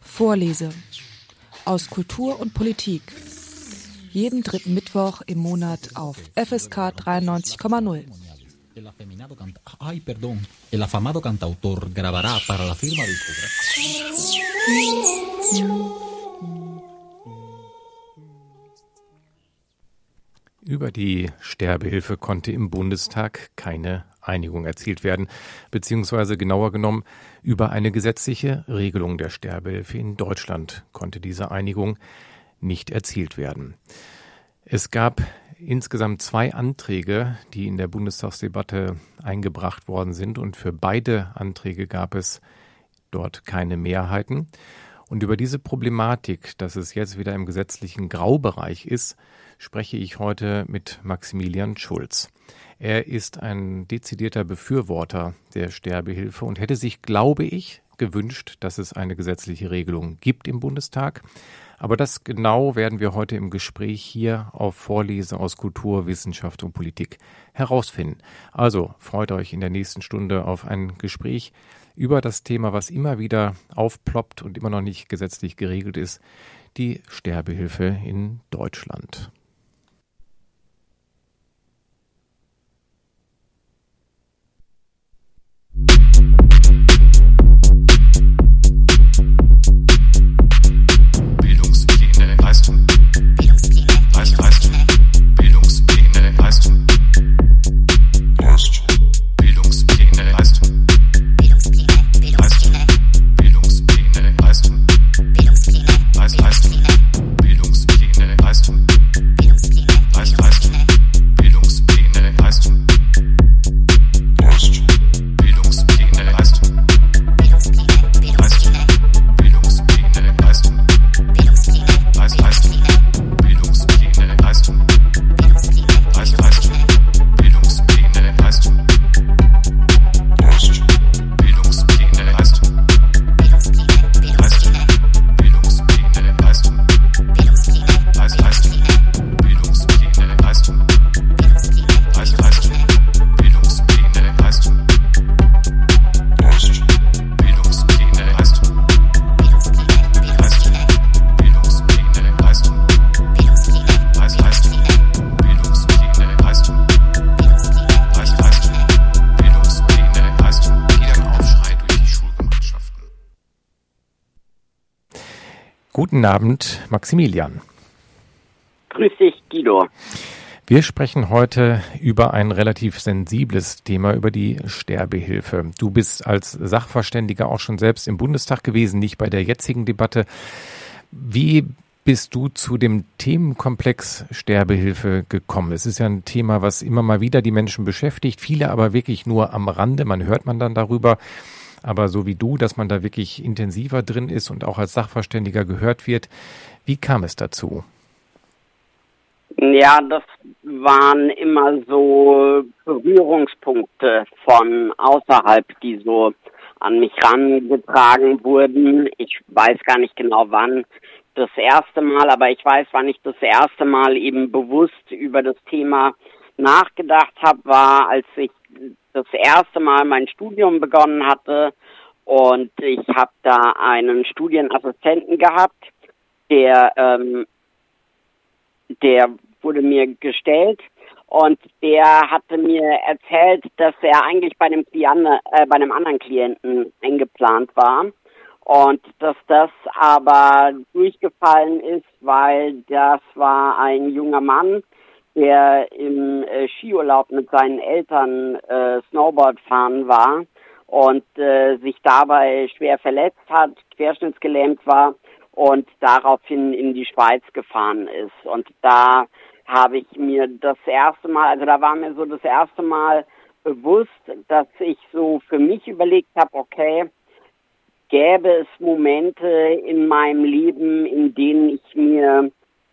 Vorlese aus Kultur und Politik. Jeden dritten Mittwoch im Monat auf FSK 93,0. El afeminado canta Ay, perdón. El afamado cantautor grabará para la firma Über die Sterbehilfe konnte im Bundestag keine Einigung erzielt werden, beziehungsweise genauer genommen über eine gesetzliche Regelung der Sterbehilfe in Deutschland konnte diese Einigung nicht erzielt werden. Es gab insgesamt zwei Anträge, die in der Bundestagsdebatte eingebracht worden sind, und für beide Anträge gab es dort keine Mehrheiten. Und über diese Problematik, dass es jetzt wieder im gesetzlichen Graubereich ist, spreche ich heute mit Maximilian Schulz. Er ist ein dezidierter Befürworter der Sterbehilfe und hätte sich, glaube ich, gewünscht, dass es eine gesetzliche Regelung gibt im Bundestag. Aber das genau werden wir heute im Gespräch hier auf Vorlese aus Kultur, Wissenschaft und Politik herausfinden. Also freut euch in der nächsten Stunde auf ein Gespräch über das Thema, was immer wieder aufploppt und immer noch nicht gesetzlich geregelt ist, die Sterbehilfe in Deutschland. Guten Abend, Maximilian. Grüß dich, Guido. Wir sprechen heute über ein relativ sensibles Thema, über die Sterbehilfe. Du bist als Sachverständiger auch schon selbst im Bundestag gewesen, nicht bei der jetzigen Debatte. Wie bist du zu dem Themenkomplex Sterbehilfe gekommen? Es ist ja ein Thema, was immer mal wieder die Menschen beschäftigt, viele aber wirklich nur am Rande. Man hört man dann darüber aber so wie du, dass man da wirklich intensiver drin ist und auch als Sachverständiger gehört wird. Wie kam es dazu? Ja, das waren immer so Berührungspunkte von außerhalb, die so an mich rangetragen wurden. Ich weiß gar nicht genau wann das erste Mal, aber ich weiß, wann ich das erste Mal eben bewusst über das Thema nachgedacht habe, war, als ich das erste Mal mein Studium begonnen hatte. Und ich habe da einen Studienassistenten gehabt, der ähm, der wurde mir gestellt. Und der hatte mir erzählt, dass er eigentlich bei einem Klient, äh, bei einem anderen Klienten eingeplant war. Und dass das aber durchgefallen ist, weil das war ein junger Mann, der im äh, Skiurlaub mit seinen Eltern äh, Snowboard fahren war und äh, sich dabei schwer verletzt hat, querschnittsgelähmt war und daraufhin in die Schweiz gefahren ist. Und da habe ich mir das erste Mal, also da war mir so das erste Mal bewusst, dass ich so für mich überlegt habe, okay, gäbe es Momente in meinem Leben, in denen ich mir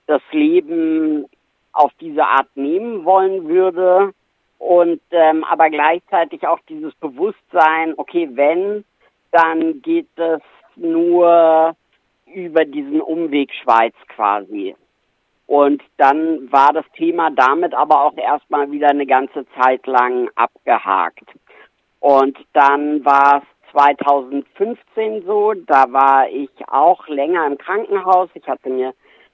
das Leben auf diese Art nehmen wollen würde und ähm, aber gleichzeitig auch dieses Bewusstsein, okay, wenn, dann geht es nur über diesen Umweg Schweiz quasi. Und dann war das Thema damit aber auch erstmal wieder eine ganze Zeit lang abgehakt. Und dann war es 2015 so, da war ich auch länger im Krankenhaus. Ich hatte mir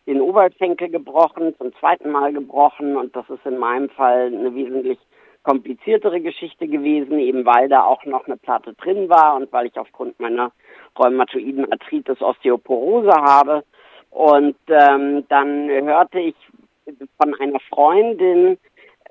den Oberschenkel gebrochen, zum zweiten Mal gebrochen und das ist in meinem Fall eine wesentlich kompliziertere Geschichte gewesen, eben weil da auch noch eine Platte drin war und weil ich aufgrund meiner rheumatoiden Arthritis Osteoporose habe. Und ähm, dann hörte ich von einer Freundin,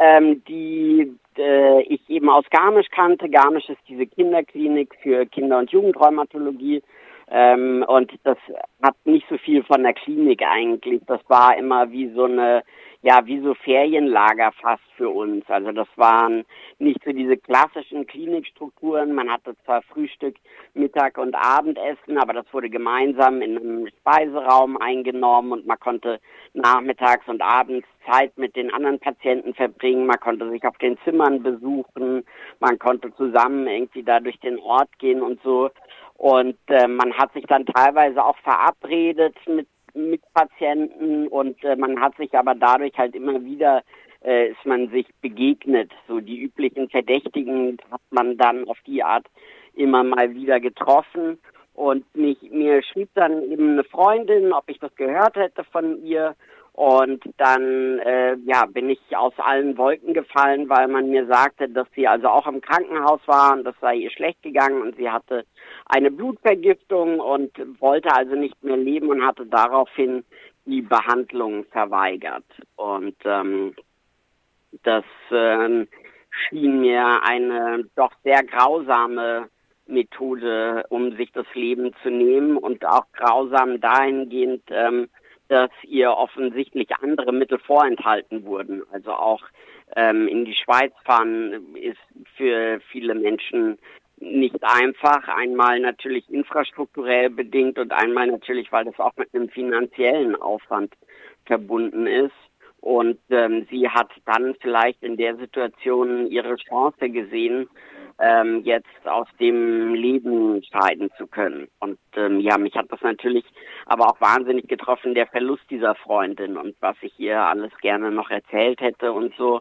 ähm, die äh, ich eben aus Garmisch kannte. Garmisch ist diese Kinderklinik für Kinder- und Jugendrheumatologie. Ähm, und das hat nicht so viel von der Klinik eigentlich. Das war immer wie so eine ja wie so Ferienlager fast für uns. Also das waren nicht so diese klassischen Klinikstrukturen. Man hatte zwar Frühstück, Mittag und Abendessen, aber das wurde gemeinsam in einem Speiseraum eingenommen und man konnte nachmittags und abends Zeit mit den anderen Patienten verbringen. Man konnte sich auf den Zimmern besuchen. Man konnte zusammen irgendwie da durch den Ort gehen und so. Und äh, man hat sich dann teilweise auch verabredet mit mit Patienten und äh, man hat sich aber dadurch halt immer wieder äh, ist man sich begegnet. So die üblichen Verdächtigen hat man dann auf die Art immer mal wieder getroffen. Und mich, mir schrieb dann eben eine Freundin, ob ich das gehört hätte von ihr. Und dann äh, ja, bin ich aus allen Wolken gefallen, weil man mir sagte, dass sie also auch im Krankenhaus war und das sei ihr schlecht gegangen und sie hatte eine Blutvergiftung und wollte also nicht mehr leben und hatte daraufhin die Behandlung verweigert. Und ähm, das äh, schien mir eine doch sehr grausame Methode, um sich das Leben zu nehmen und auch grausam dahingehend, ähm, dass ihr offensichtlich andere Mittel vorenthalten wurden. Also auch ähm, in die Schweiz fahren ist für viele Menschen nicht einfach. Einmal natürlich infrastrukturell bedingt und einmal natürlich, weil das auch mit einem finanziellen Aufwand verbunden ist. Und ähm, sie hat dann vielleicht in der Situation ihre Chance gesehen, ähm, jetzt aus dem Leben scheiden zu können. Und ähm, ja, mich hat das natürlich aber auch wahnsinnig getroffen, der Verlust dieser Freundin und was ich ihr alles gerne noch erzählt hätte und so.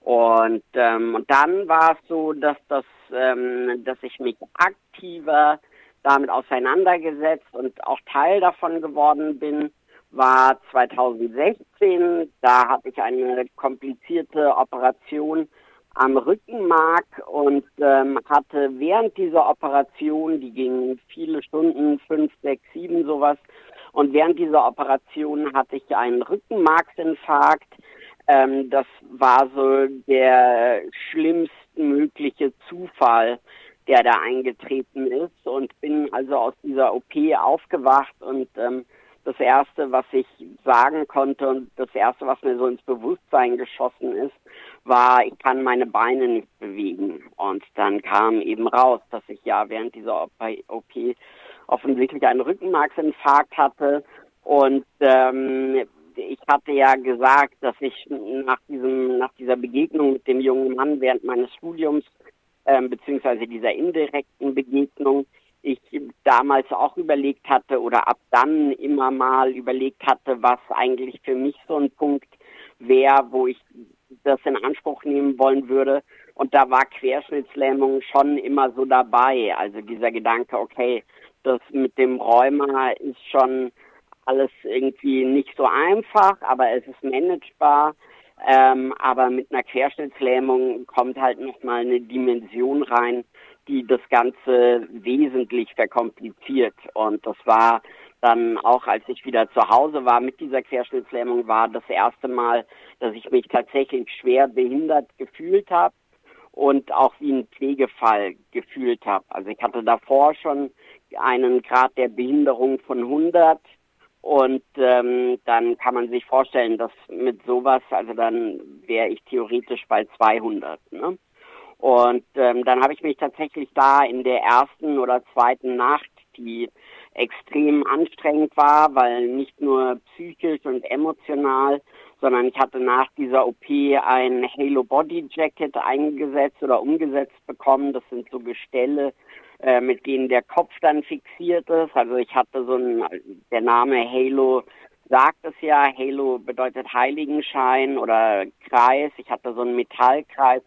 Und, ähm, und dann war es so, dass das, ähm, dass ich mich aktiver damit auseinandergesetzt und auch Teil davon geworden bin, war 2016. Da hatte ich eine komplizierte Operation am Rückenmark und ähm, hatte während dieser Operation, die ging viele Stunden, fünf, sechs, sieben sowas, und während dieser Operation hatte ich einen Rückenmarksinfarkt. Ähm, das war so der schlimmstmögliche Zufall, der da eingetreten ist und bin also aus dieser OP aufgewacht und ähm, das erste, was ich sagen konnte und das erste, was mir so ins Bewusstsein geschossen ist, war, ich kann meine Beine nicht bewegen. Und dann kam eben raus, dass ich ja während dieser OP offensichtlich einen Rückenmarksinfarkt hatte. Und ähm, ich hatte ja gesagt, dass ich nach diesem, nach dieser Begegnung mit dem jungen Mann während meines Studiums, ähm, beziehungsweise dieser indirekten Begegnung, ich damals auch überlegt hatte oder ab dann immer mal überlegt hatte, was eigentlich für mich so ein Punkt wäre, wo ich das in Anspruch nehmen wollen würde. Und da war Querschnittslähmung schon immer so dabei. Also dieser Gedanke, okay, das mit dem Rheuma ist schon alles irgendwie nicht so einfach, aber es ist managebar. Ähm, aber mit einer Querschnittslähmung kommt halt nochmal eine Dimension rein, die das Ganze wesentlich verkompliziert. Und das war dann auch, als ich wieder zu Hause war mit dieser Querschnittslähmung, war das erste Mal, dass ich mich tatsächlich schwer behindert gefühlt habe und auch wie ein Pflegefall gefühlt habe. Also ich hatte davor schon einen Grad der Behinderung von 100 und ähm, dann kann man sich vorstellen, dass mit sowas, also dann wäre ich theoretisch bei 200. Ne? Und ähm, dann habe ich mich tatsächlich da in der ersten oder zweiten Nacht, die extrem anstrengend war, weil nicht nur psychisch und emotional, sondern ich hatte nach dieser OP ein Halo Body Jacket eingesetzt oder umgesetzt bekommen. Das sind so Gestelle, äh, mit denen der Kopf dann fixiert ist. Also ich hatte so ein, der Name Halo sagt es ja, Halo bedeutet Heiligenschein oder Kreis. Ich hatte so einen Metallkreis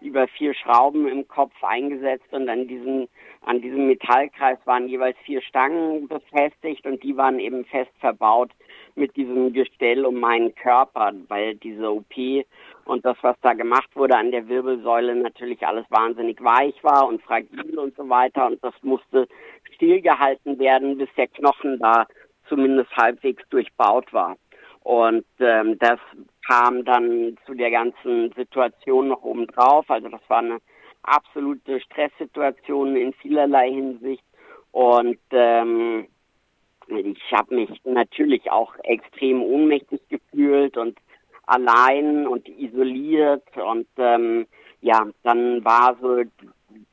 über vier Schrauben im Kopf eingesetzt und an diesem, an diesem Metallkreis waren jeweils vier Stangen befestigt und die waren eben fest verbaut mit diesem Gestell um meinen Körper, weil diese OP und das, was da gemacht wurde an der Wirbelsäule, natürlich alles wahnsinnig weich war und fragil und so weiter und das musste stillgehalten werden, bis der Knochen da zumindest halbwegs durchbaut war. Und ähm, das kam dann zu der ganzen Situation noch oben drauf. Also das war eine absolute Stresssituation in vielerlei Hinsicht. Und ähm, ich habe mich natürlich auch extrem ohnmächtig gefühlt und allein und isoliert. Und ähm, ja, dann war so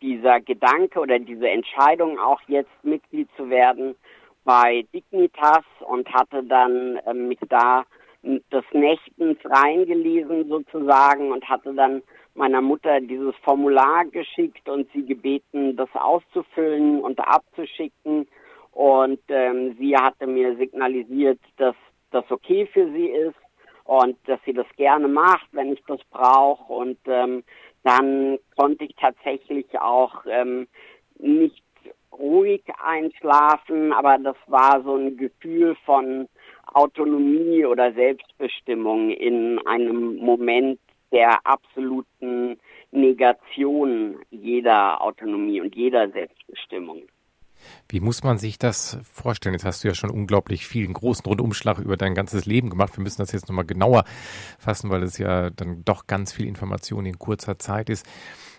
dieser Gedanke oder diese Entscheidung auch jetzt Mitglied zu werden bei Dignitas und hatte dann äh, mich da des Nächtens reingelesen sozusagen und hatte dann meiner Mutter dieses Formular geschickt und sie gebeten, das auszufüllen und abzuschicken. Und ähm, sie hatte mir signalisiert, dass das okay für sie ist und dass sie das gerne macht, wenn ich das brauche. Und ähm, dann konnte ich tatsächlich auch ähm, nicht ruhig einschlafen, aber das war so ein Gefühl von Autonomie oder Selbstbestimmung in einem Moment der absoluten Negation jeder Autonomie und jeder Selbstbestimmung. Wie muss man sich das vorstellen? Jetzt hast du ja schon unglaublich viel, einen großen Rundumschlag über dein ganzes Leben gemacht. Wir müssen das jetzt nochmal genauer fassen, weil es ja dann doch ganz viel Information in kurzer Zeit ist.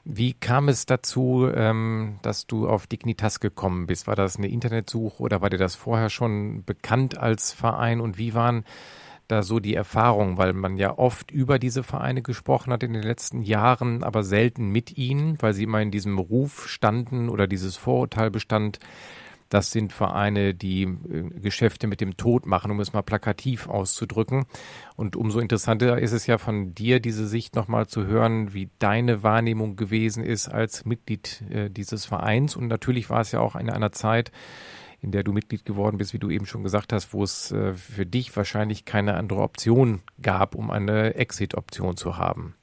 Wie kam es dazu, ähm, dass du auf Dignitas gekommen bist? War das eine Internetsuche oder war dir das vorher schon bekannt als Verein? Und wie waren da so die Erfahrungen? Weil man ja oft über diese Vereine gesprochen hat in den letzten Jahren, aber selten mit ihnen, weil sie immer in diesem Ruf standen oder dieses Vorurteil bestand, das sind Vereine, die äh, Geschäfte mit dem Tod machen, um es mal plakativ auszudrücken. Und umso interessanter ist es ja von dir, diese Sicht nochmal zu hören, wie deine Wahrnehmung gewesen ist als Mitglied äh, dieses Vereins. Und natürlich war es ja auch in einer Zeit, in der du Mitglied geworden bist, wie du eben schon gesagt hast, wo es äh, für dich wahrscheinlich keine andere Option gab, um eine Exit-Option zu haben.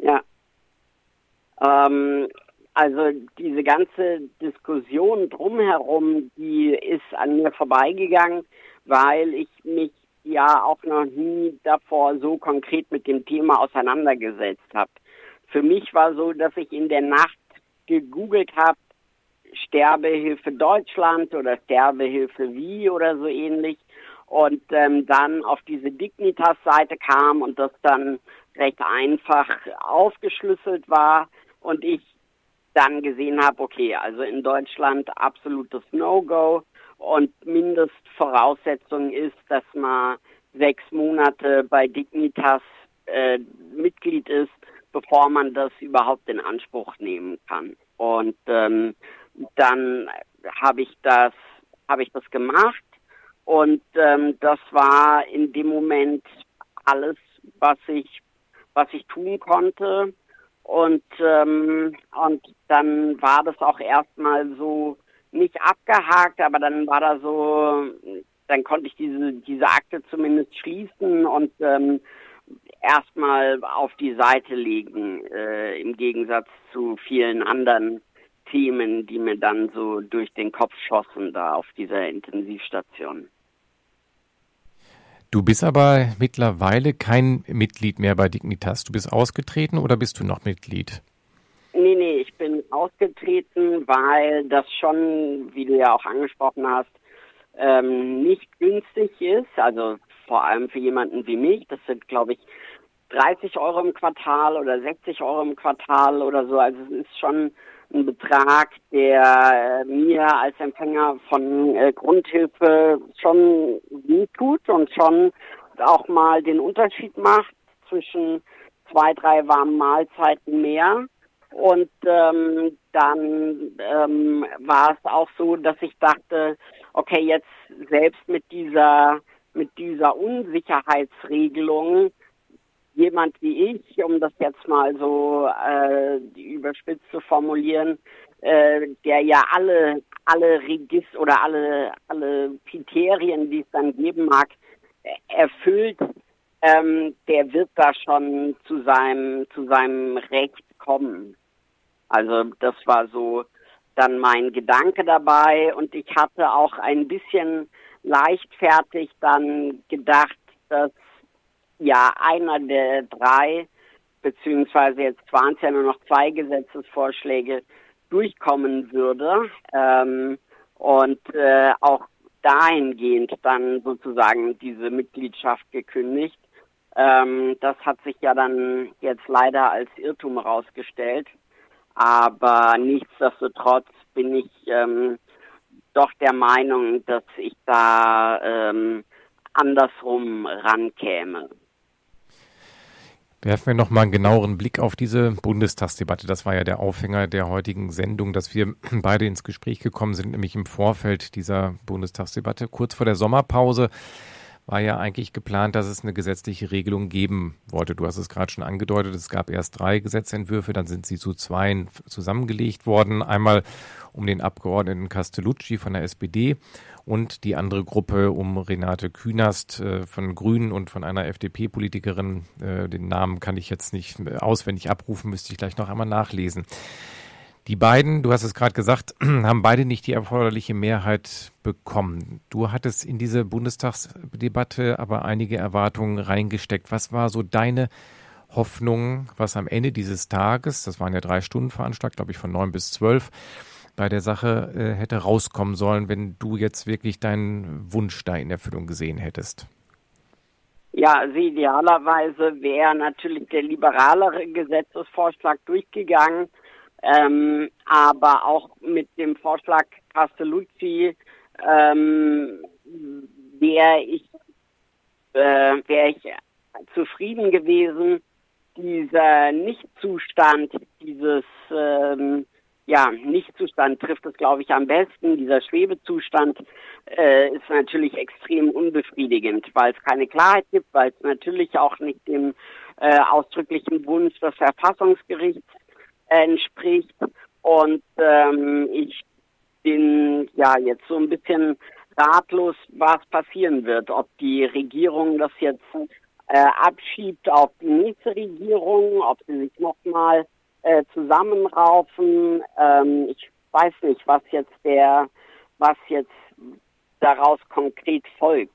Ja. Ähm, also diese ganze Diskussion drumherum, die ist an mir vorbeigegangen, weil ich mich ja auch noch nie davor so konkret mit dem Thema auseinandergesetzt habe. Für mich war so, dass ich in der Nacht gegoogelt habe, Sterbehilfe Deutschland oder Sterbehilfe wie oder so ähnlich und ähm, dann auf diese Dignitas-Seite kam und das dann recht einfach aufgeschlüsselt war und ich dann gesehen habe, okay, also in Deutschland absolutes No-Go und Mindestvoraussetzung ist, dass man sechs Monate bei Dignitas äh, Mitglied ist, bevor man das überhaupt in Anspruch nehmen kann. Und ähm, dann habe ich das habe ich das gemacht und ähm, das war in dem Moment alles, was ich was ich tun konnte. Und, ähm, und dann war das auch erstmal so nicht abgehakt, aber dann war da so, dann konnte ich diese, diese Akte zumindest schließen und ähm, erstmal auf die Seite legen, äh, im Gegensatz zu vielen anderen Themen, die mir dann so durch den Kopf schossen da auf dieser Intensivstation. Du bist aber mittlerweile kein Mitglied mehr bei Dignitas. Du bist ausgetreten oder bist du noch Mitglied? Nee, nee, ich bin ausgetreten, weil das schon, wie du ja auch angesprochen hast, ähm, nicht günstig ist. Also vor allem für jemanden wie mich. Das sind, glaube ich, 30 Euro im Quartal oder 60 Euro im Quartal oder so. Also es ist schon ein Betrag, der äh, mir als Empfänger von äh, Grundhilfe schon gut tut und schon auch mal den Unterschied macht zwischen zwei, drei warmen Mahlzeiten mehr. Und ähm, dann ähm, war es auch so, dass ich dachte, okay, jetzt selbst mit dieser mit dieser Unsicherheitsregelung jemand wie ich, um das jetzt mal so äh, überspitzt zu formulieren, äh, der ja alle alle Register oder alle alle Kriterien, die es dann geben mag, erfüllt, ähm, der wird da schon zu seinem, zu seinem Recht kommen. Also das war so dann mein Gedanke dabei und ich hatte auch ein bisschen leichtfertig dann gedacht, dass ja einer der drei, beziehungsweise jetzt waren es ja nur noch zwei Gesetzesvorschläge, durchkommen würde ähm, und äh, auch dahingehend dann sozusagen diese Mitgliedschaft gekündigt. Ähm, das hat sich ja dann jetzt leider als Irrtum herausgestellt. Aber nichtsdestotrotz bin ich ähm, doch der Meinung, dass ich da ähm, andersrum rankäme. Werfen wir noch mal einen genaueren Blick auf diese Bundestagsdebatte. Das war ja der Aufhänger der heutigen Sendung, dass wir beide ins Gespräch gekommen sind, nämlich im Vorfeld dieser Bundestagsdebatte, kurz vor der Sommerpause war ja eigentlich geplant, dass es eine gesetzliche Regelung geben wollte. Du hast es gerade schon angedeutet, es gab erst drei Gesetzentwürfe, dann sind sie zu zweien zusammengelegt worden. Einmal um den Abgeordneten Castellucci von der SPD und die andere Gruppe um Renate Künast äh, von Grünen und von einer FDP-Politikerin. Äh, den Namen kann ich jetzt nicht auswendig abrufen, müsste ich gleich noch einmal nachlesen. Die beiden, du hast es gerade gesagt, haben beide nicht die erforderliche Mehrheit bekommen. Du hattest in diese Bundestagsdebatte aber einige Erwartungen reingesteckt. Was war so deine Hoffnung, was am Ende dieses Tages, das waren ja drei Stunden Veranstaltung, glaube ich, von neun bis zwölf, bei der Sache äh, hätte rauskommen sollen, wenn du jetzt wirklich deinen Wunsch da in Erfüllung gesehen hättest? Ja, also idealerweise wäre natürlich der liberalere Gesetzesvorschlag durchgegangen ähm, aber auch mit dem Vorschlag Castellucci ähm, wäre ich, äh, wäre ich zufrieden gewesen. Dieser Nichtzustand, dieses ähm, ja, Nichtzustand trifft es, glaube ich, am besten. Dieser Schwebezustand äh, ist natürlich extrem unbefriedigend, weil es keine Klarheit gibt, weil es natürlich auch nicht dem äh, ausdrücklichen Wunsch des Verfassungsgerichts entspricht. Und ähm, ich bin ja jetzt so ein bisschen ratlos, was passieren wird. Ob die Regierung das jetzt äh, abschiebt auf die nächste Regierung, ob sie sich nochmal äh, zusammenraufen. Ähm, ich weiß nicht, was jetzt der, was jetzt daraus konkret folgt.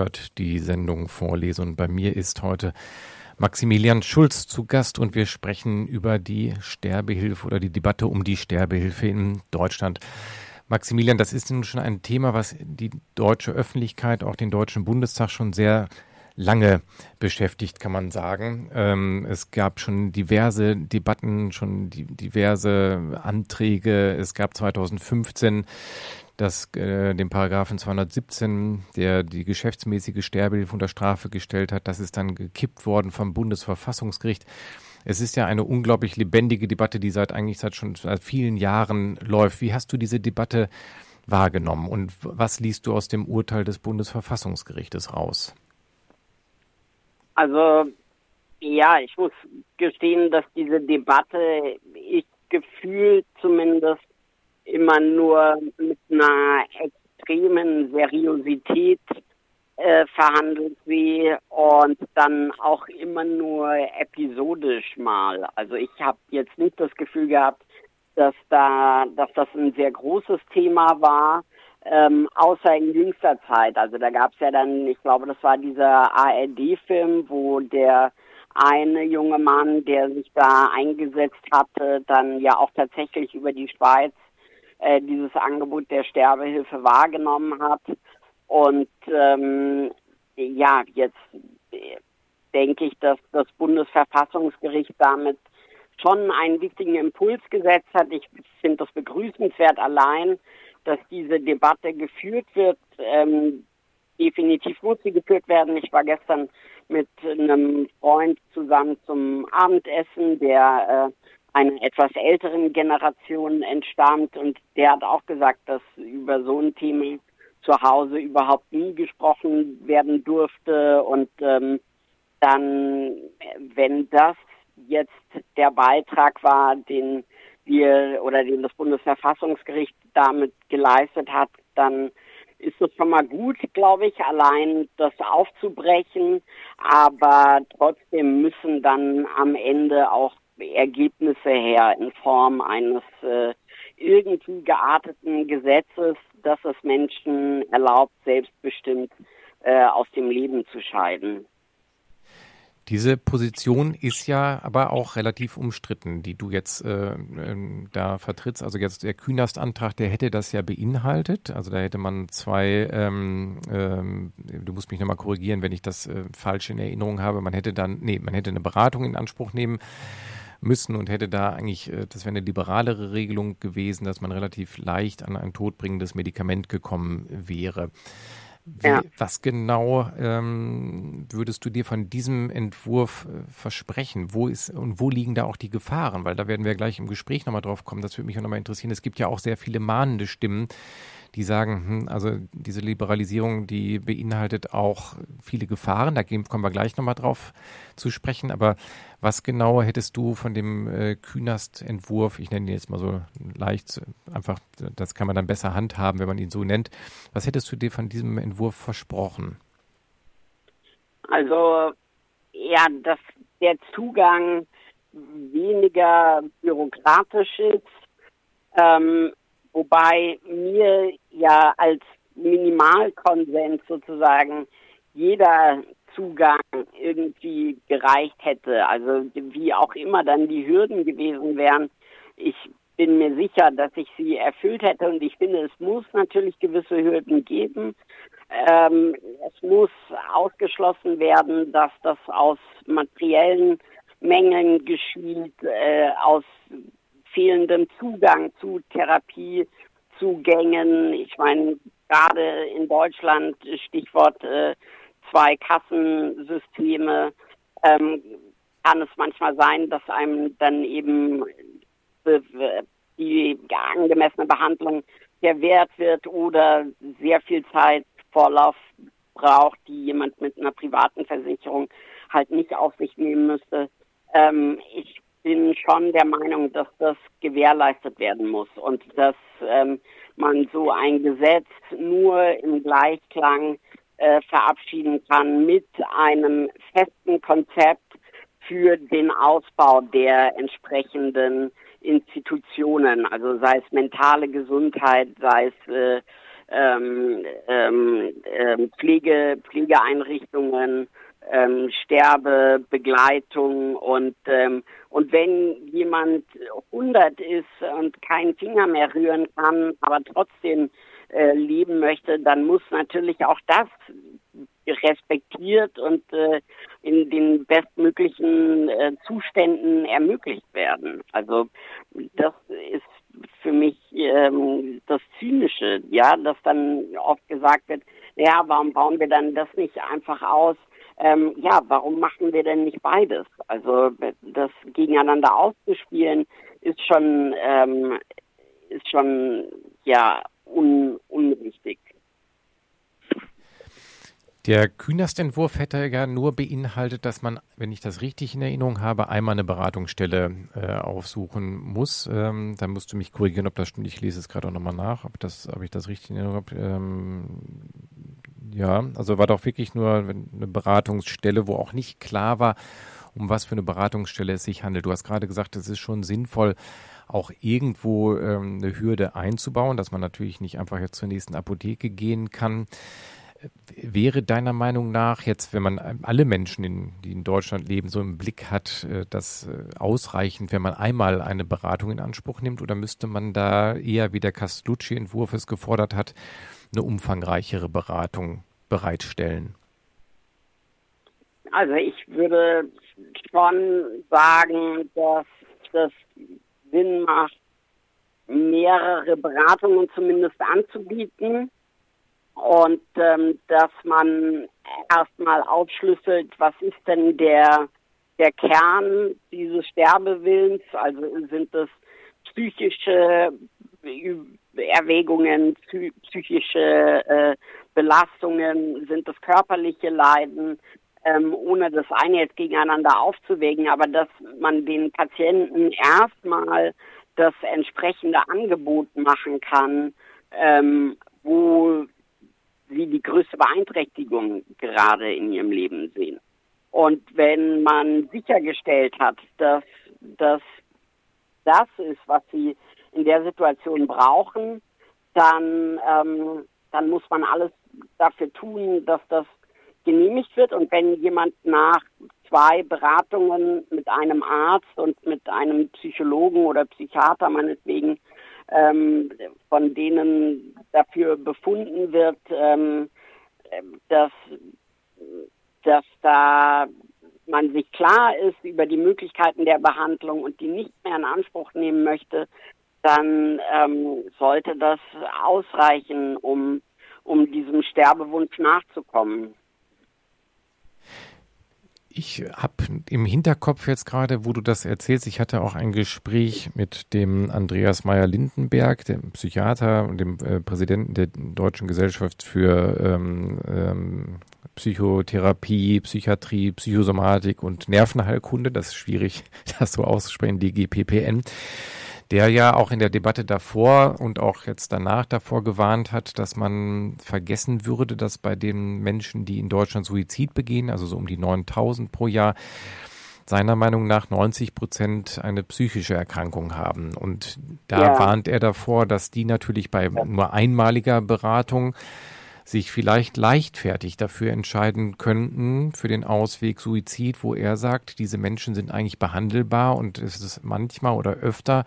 Hört die Sendung Vorlese und bei mir ist heute Maximilian Schulz zu Gast und wir sprechen über die Sterbehilfe oder die Debatte um die Sterbehilfe in Deutschland. Maximilian, das ist nun schon ein Thema, was die deutsche Öffentlichkeit, auch den Deutschen Bundestag schon sehr lange beschäftigt, kann man sagen. Ähm, es gab schon diverse Debatten, schon die, diverse Anträge. Es gab 2015 das, äh, den Paragraphen 217, der die geschäftsmäßige Sterbehilfe unter Strafe gestellt hat. Das ist dann gekippt worden vom Bundesverfassungsgericht. Es ist ja eine unglaublich lebendige Debatte, die seit eigentlich seit schon seit vielen Jahren läuft. Wie hast du diese Debatte wahrgenommen und was liest du aus dem Urteil des Bundesverfassungsgerichtes raus? Also ja, ich muss gestehen, dass diese Debatte ich gefühlt zumindest immer nur mit einer extremen Seriosität äh, verhandelt sie und dann auch immer nur episodisch mal. Also ich habe jetzt nicht das Gefühl gehabt, dass da, dass das ein sehr großes Thema war, ähm, außer in jüngster Zeit. Also da gab es ja dann, ich glaube, das war dieser ARD-Film, wo der eine junge Mann, der sich da eingesetzt hatte, dann ja auch tatsächlich über die Schweiz äh, dieses Angebot der Sterbehilfe wahrgenommen hat. Und ähm, ja, jetzt äh, denke ich, dass das Bundesverfassungsgericht damit schon einen wichtigen Impuls gesetzt hat. Ich finde das begrüßenswert allein, dass diese Debatte geführt wird. Ähm, definitiv muss sie geführt werden. Ich war gestern mit einem Freund zusammen zum Abendessen, der äh, einer etwas älteren Generation entstammt und der hat auch gesagt, dass über so ein Thema zu Hause überhaupt nie gesprochen werden durfte und ähm, dann, wenn das jetzt der Beitrag war, den wir oder den das Bundesverfassungsgericht damit geleistet hat, dann ist es schon mal gut, glaube ich, allein das aufzubrechen. Aber trotzdem müssen dann am Ende auch Ergebnisse her in Form eines äh, irgendwie gearteten Gesetzes, das es Menschen erlaubt, selbstbestimmt äh, aus dem Leben zu scheiden. Diese Position ist ja aber auch relativ umstritten, die du jetzt äh, ähm, da vertrittst. Also jetzt der Künast-Antrag, der hätte das ja beinhaltet. Also da hätte man zwei, ähm, ähm, du musst mich nochmal korrigieren, wenn ich das äh, falsch in Erinnerung habe. Man hätte dann, nee, man hätte eine Beratung in Anspruch nehmen müssen und hätte da eigentlich, äh, das wäre eine liberalere Regelung gewesen, dass man relativ leicht an ein todbringendes Medikament gekommen wäre. Wie, ja. Was genau ähm, würdest du dir von diesem Entwurf äh, versprechen? Wo ist und wo liegen da auch die Gefahren? Weil da werden wir gleich im Gespräch nochmal drauf kommen. Das würde mich auch nochmal interessieren. Es gibt ja auch sehr viele mahnende Stimmen, die sagen, hm, also diese Liberalisierung, die beinhaltet auch viele Gefahren. Da kommen wir gleich nochmal drauf zu sprechen. Aber was genau hättest du von dem äh, Künast-Entwurf, ich nenne ihn jetzt mal so leicht, einfach, das kann man dann besser handhaben, wenn man ihn so nennt. Was hättest du dir von diesem Entwurf versprochen? Also, ja, dass der Zugang weniger bürokratisch ist, ähm, wobei mir ja als Minimalkonsens sozusagen jeder Zugang irgendwie gereicht hätte. Also wie auch immer dann die Hürden gewesen wären. Ich bin mir sicher, dass ich sie erfüllt hätte und ich finde, es muss natürlich gewisse Hürden geben. Ähm, es muss ausgeschlossen werden, dass das aus materiellen Mängeln geschieht, äh, aus fehlendem Zugang zu Therapiezugängen. Ich meine, gerade in Deutschland, Stichwort äh, zwei Kassensysteme, ähm, kann es manchmal sein, dass einem dann eben die angemessene Behandlung verwehrt wird oder sehr viel Zeit Vorlauf braucht, die jemand mit einer privaten Versicherung halt nicht auf sich nehmen müsste. Ähm, ich bin schon der Meinung, dass das gewährleistet werden muss und dass ähm, man so ein Gesetz nur im Gleichklang äh, verabschieden kann mit einem festen Konzept für den Ausbau der entsprechenden Institutionen, also sei es mentale Gesundheit, sei es äh, ähm, ähm, ähm, Pflege, Pflegeeinrichtungen, ähm, Sterbebegleitung und ähm, und wenn jemand 100 ist und keinen Finger mehr rühren kann, aber trotzdem äh, leben möchte, dann muss natürlich auch das respektiert und äh, in den bestmöglichen äh, Zuständen ermöglicht werden. Also das ist für mich ähm, das Zynische, ja, dass dann oft gesagt wird, ja, warum bauen wir dann das nicht einfach aus? Ähm, ja, warum machen wir denn nicht beides? Also das gegeneinander auszuspielen ist schon ähm, ist schon ja un, unrichtig. Der Künast-Entwurf hätte ja nur beinhaltet, dass man, wenn ich das richtig in Erinnerung habe, einmal eine Beratungsstelle äh, aufsuchen muss. Ähm, dann musst du mich korrigieren, ob das stimmt. Ich lese es gerade auch nochmal nach, ob, das, ob ich das richtig in Erinnerung habe. Ähm, ja, also war doch wirklich nur eine Beratungsstelle, wo auch nicht klar war, um was für eine Beratungsstelle es sich handelt. Du hast gerade gesagt, es ist schon sinnvoll, auch irgendwo ähm, eine Hürde einzubauen, dass man natürlich nicht einfach jetzt zur nächsten Apotheke gehen kann. Wäre deiner Meinung nach jetzt, wenn man alle Menschen, in, die in Deutschland leben, so im Blick hat, äh, das äh, ausreichend, wenn man einmal eine Beratung in Anspruch nimmt, oder müsste man da eher, wie der Castellucci-Entwurf es gefordert hat, eine umfangreichere Beratung bereitstellen? Also ich würde schon sagen, dass das Sinn macht, mehrere Beratungen zumindest anzubieten und ähm, dass man erstmal aufschlüsselt, was ist denn der, der Kern dieses Sterbewillens, also sind es psychische Erwägungen, psychische äh, Belastungen, sind es körperliche Leiden, ähm, ohne das eine jetzt gegeneinander aufzuwägen, aber dass man den Patienten erstmal das entsprechende Angebot machen kann, ähm, wo sie die größte Beeinträchtigung gerade in ihrem Leben sehen. Und wenn man sichergestellt hat, dass das das ist, was sie in der Situation brauchen, dann, ähm, dann muss man alles dafür tun, dass das genehmigt wird. Und wenn jemand nach zwei Beratungen mit einem Arzt und mit einem Psychologen oder Psychiater meinetwegen, ähm, von denen dafür befunden wird, ähm, dass, dass da man sich klar ist über die Möglichkeiten der Behandlung und die nicht mehr in Anspruch nehmen möchte, dann ähm, sollte das ausreichen, um, um diesem Sterbewunsch nachzukommen. Ich habe im Hinterkopf jetzt gerade, wo du das erzählst, ich hatte auch ein Gespräch mit dem Andreas Meyer-Lindenberg, dem Psychiater und dem äh, Präsidenten der Deutschen Gesellschaft für ähm, ähm, Psychotherapie, Psychiatrie, Psychosomatik und Nervenheilkunde. Das ist schwierig, das so auszusprechen, DGPPN der ja auch in der Debatte davor und auch jetzt danach davor gewarnt hat, dass man vergessen würde, dass bei den Menschen, die in Deutschland Suizid begehen, also so um die 9000 pro Jahr, seiner Meinung nach 90 Prozent eine psychische Erkrankung haben. Und da ja. warnt er davor, dass die natürlich bei nur einmaliger Beratung sich vielleicht leichtfertig dafür entscheiden könnten, für den Ausweg Suizid, wo er sagt, diese Menschen sind eigentlich behandelbar und es ist manchmal oder öfter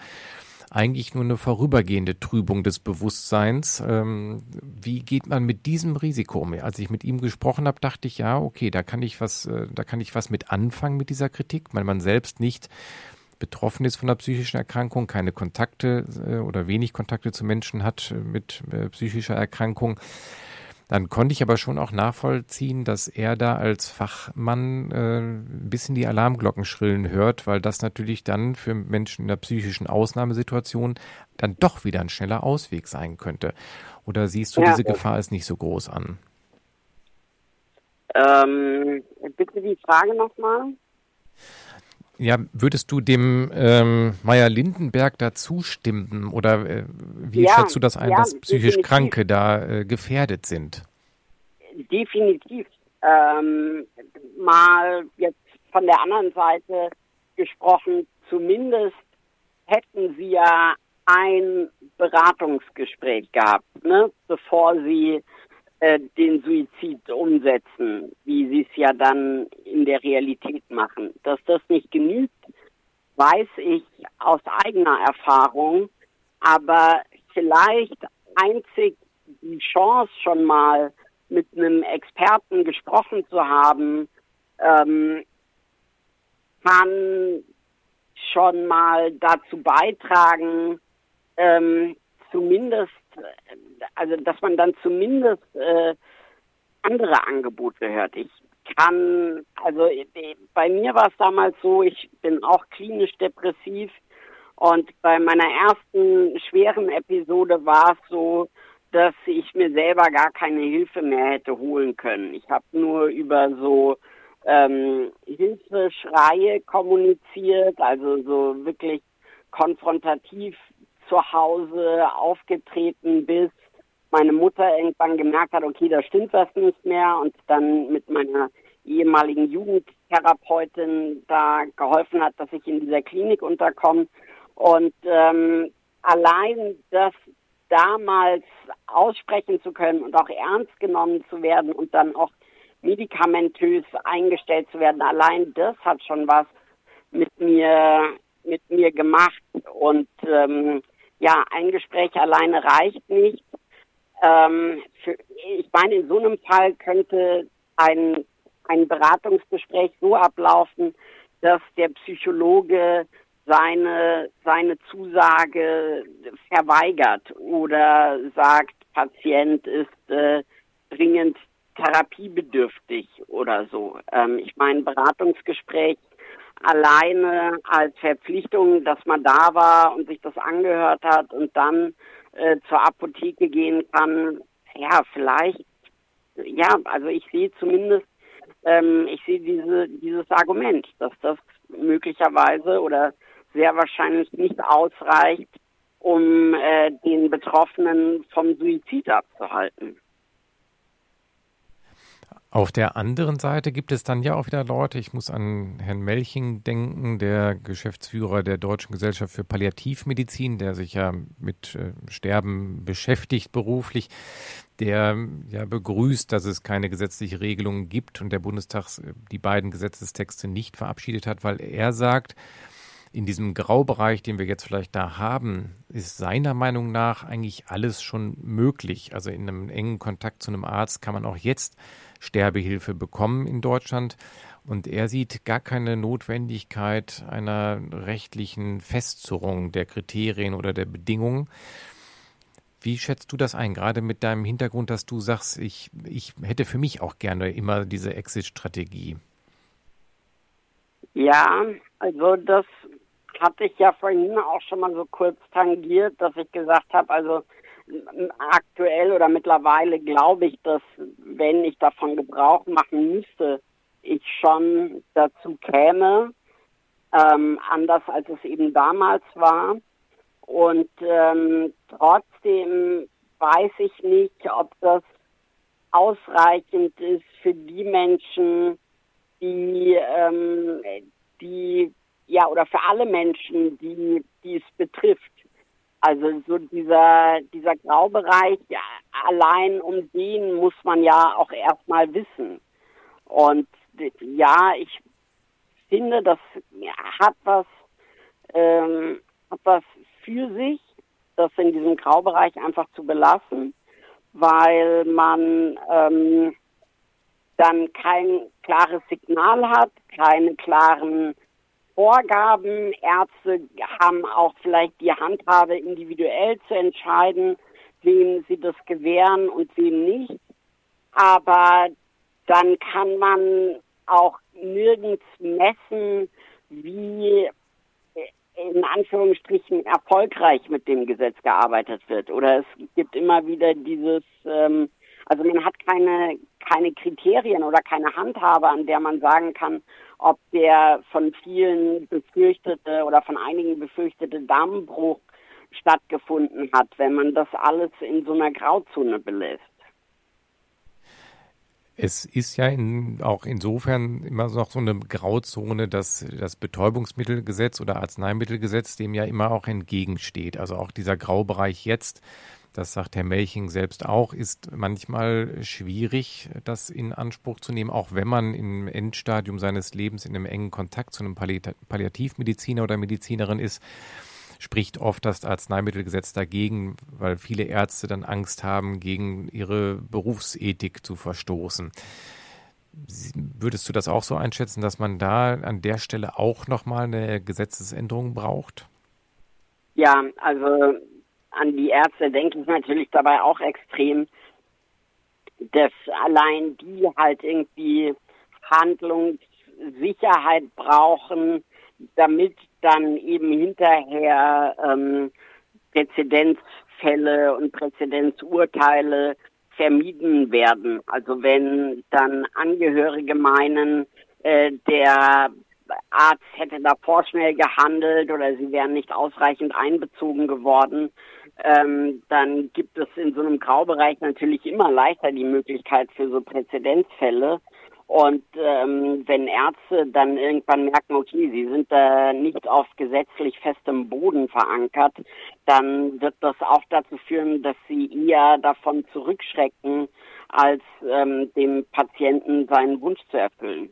eigentlich nur eine vorübergehende Trübung des Bewusstseins. Ähm, wie geht man mit diesem Risiko um? Als ich mit ihm gesprochen habe, dachte ich, ja, okay, da kann ich was, äh, da kann ich was mit anfangen mit dieser Kritik, weil man selbst nicht betroffen ist von einer psychischen Erkrankung, keine Kontakte äh, oder wenig Kontakte zu Menschen hat mit äh, psychischer Erkrankung. Dann konnte ich aber schon auch nachvollziehen, dass er da als Fachmann äh, ein bisschen die Alarmglocken schrillen hört, weil das natürlich dann für Menschen in der psychischen Ausnahmesituation dann doch wieder ein schneller Ausweg sein könnte. Oder siehst du ja, diese Gefahr als nicht so groß an? Ähm, bitte die Frage nochmal. Ja, würdest du dem ähm, Meier Lindenberg da zustimmen oder äh, wie ja, schätzt du das ein, ja, dass psychisch definitiv. Kranke da äh, gefährdet sind? Definitiv. Ähm, mal jetzt von der anderen Seite gesprochen, zumindest hätten sie ja ein Beratungsgespräch gehabt, ne, bevor sie äh, den Suizid umsetzen, wie sie es ja dann in der Realität machen. Dass das nicht genügt, weiß ich aus eigener Erfahrung, aber vielleicht einzig die Chance schon mal mit einem Experten gesprochen zu haben, ähm, kann schon mal dazu beitragen, ähm, zumindest, also dass man dann zumindest äh, andere Angebote hört. Ich kann, also bei mir war es damals so, ich bin auch klinisch depressiv und bei meiner ersten schweren Episode war es so, dass ich mir selber gar keine Hilfe mehr hätte holen können. Ich habe nur über so ähm, Hilfeschreie kommuniziert, also so wirklich konfrontativ zu Hause aufgetreten, bis meine Mutter irgendwann gemerkt hat, okay, da stimmt was nicht mehr und dann mit meiner ehemaligen Jugendtherapeutin da geholfen hat, dass ich in dieser Klinik unterkomme. Und ähm, allein das damals aussprechen zu können und auch ernst genommen zu werden und dann auch medikamentös eingestellt zu werden, allein das hat schon was mit mir mit mir gemacht und ähm, ja, ein Gespräch alleine reicht nicht. Ähm, für, ich meine, in so einem Fall könnte ein ein Beratungsgespräch so ablaufen, dass der Psychologe seine, seine Zusage verweigert oder sagt, Patient ist äh, dringend therapiebedürftig oder so. Ähm, ich meine, Beratungsgespräch alleine als Verpflichtung, dass man da war und sich das angehört hat und dann äh, zur Apotheke gehen kann, ja, vielleicht, ja, also ich sehe zumindest, ähm, ich sehe diese, dieses Argument, dass das möglicherweise oder sehr wahrscheinlich nicht ausreicht, um äh, den Betroffenen vom Suizid abzuhalten. Auf der anderen Seite gibt es dann ja auch wieder Leute, ich muss an Herrn Melching denken, der Geschäftsführer der Deutschen Gesellschaft für Palliativmedizin, der sich ja mit äh, Sterben beschäftigt beruflich, der ja begrüßt, dass es keine gesetzliche Regelung gibt und der Bundestag die beiden Gesetzestexte nicht verabschiedet hat, weil er sagt, in diesem Graubereich, den wir jetzt vielleicht da haben, ist seiner Meinung nach eigentlich alles schon möglich. Also in einem engen Kontakt zu einem Arzt kann man auch jetzt Sterbehilfe bekommen in Deutschland. Und er sieht gar keine Notwendigkeit einer rechtlichen Festzurrung der Kriterien oder der Bedingungen. Wie schätzt du das ein, gerade mit deinem Hintergrund, dass du sagst, ich, ich hätte für mich auch gerne immer diese Exit-Strategie? Ja, also das hatte ich ja vorhin auch schon mal so kurz tangiert, dass ich gesagt habe, also aktuell oder mittlerweile glaube ich, dass wenn ich davon Gebrauch machen müsste, ich schon dazu käme, ähm, anders als es eben damals war. Und ähm, trotzdem weiß ich nicht, ob das ausreichend ist für die Menschen, die, ähm, die ja, oder für alle Menschen, die, die es betrifft. Also so dieser, dieser Graubereich, ja, allein um den muss man ja auch erstmal wissen. Und ja, ich finde, das hat was, ähm, hat was für sich, das in diesem Graubereich einfach zu belassen, weil man ähm, dann kein klares Signal hat, keine klaren Vorgaben. Ärzte haben auch vielleicht die Handhabe, individuell zu entscheiden, wem sie das gewähren und wem nicht. Aber dann kann man auch nirgends messen, wie in Anführungsstrichen erfolgreich mit dem Gesetz gearbeitet wird. Oder es gibt immer wieder dieses, ähm, also man hat keine, keine Kriterien oder keine Handhabe, an der man sagen kann, ob der von vielen befürchtete oder von einigen befürchtete Dammbruch stattgefunden hat, wenn man das alles in so einer Grauzone belässt. Es ist ja in, auch insofern immer noch so eine Grauzone, dass das Betäubungsmittelgesetz oder Arzneimittelgesetz dem ja immer auch entgegensteht. Also auch dieser Graubereich jetzt, das sagt Herr Melching selbst auch, ist manchmal schwierig, das in Anspruch zu nehmen, auch wenn man im Endstadium seines Lebens in einem engen Kontakt zu einem Palliativmediziner oder Medizinerin ist spricht oft das Arzneimittelgesetz dagegen, weil viele Ärzte dann Angst haben, gegen ihre Berufsethik zu verstoßen. Würdest du das auch so einschätzen, dass man da an der Stelle auch nochmal eine Gesetzesänderung braucht? Ja, also an die Ärzte denke ich natürlich dabei auch extrem, dass allein die halt irgendwie Handlungssicherheit brauchen, damit dann eben hinterher ähm, Präzedenzfälle und Präzedenzurteile vermieden werden. Also wenn dann Angehörige meinen, äh, der Arzt hätte da vorschnell gehandelt oder sie wären nicht ausreichend einbezogen geworden, ähm, dann gibt es in so einem Graubereich natürlich immer leichter die Möglichkeit für so Präzedenzfälle. Und ähm, wenn Ärzte dann irgendwann merken, okay, sie sind da nicht auf gesetzlich festem Boden verankert, dann wird das auch dazu führen, dass sie eher davon zurückschrecken, als ähm, dem Patienten seinen Wunsch zu erfüllen.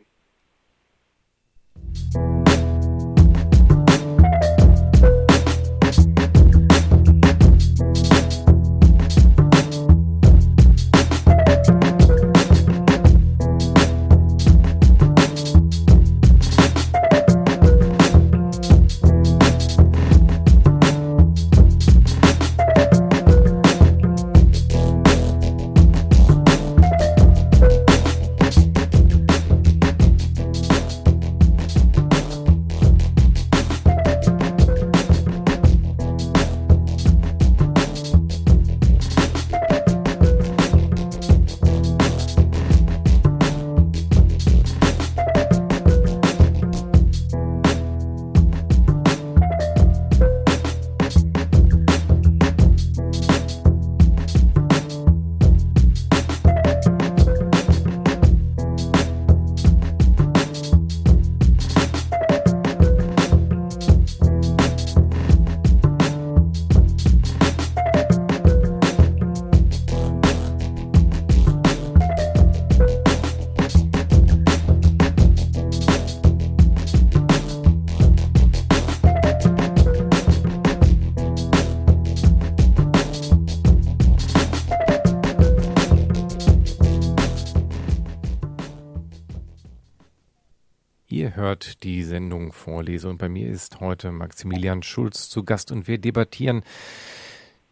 Hört die Sendung Vorlese und bei mir ist heute Maximilian Schulz zu Gast und wir debattieren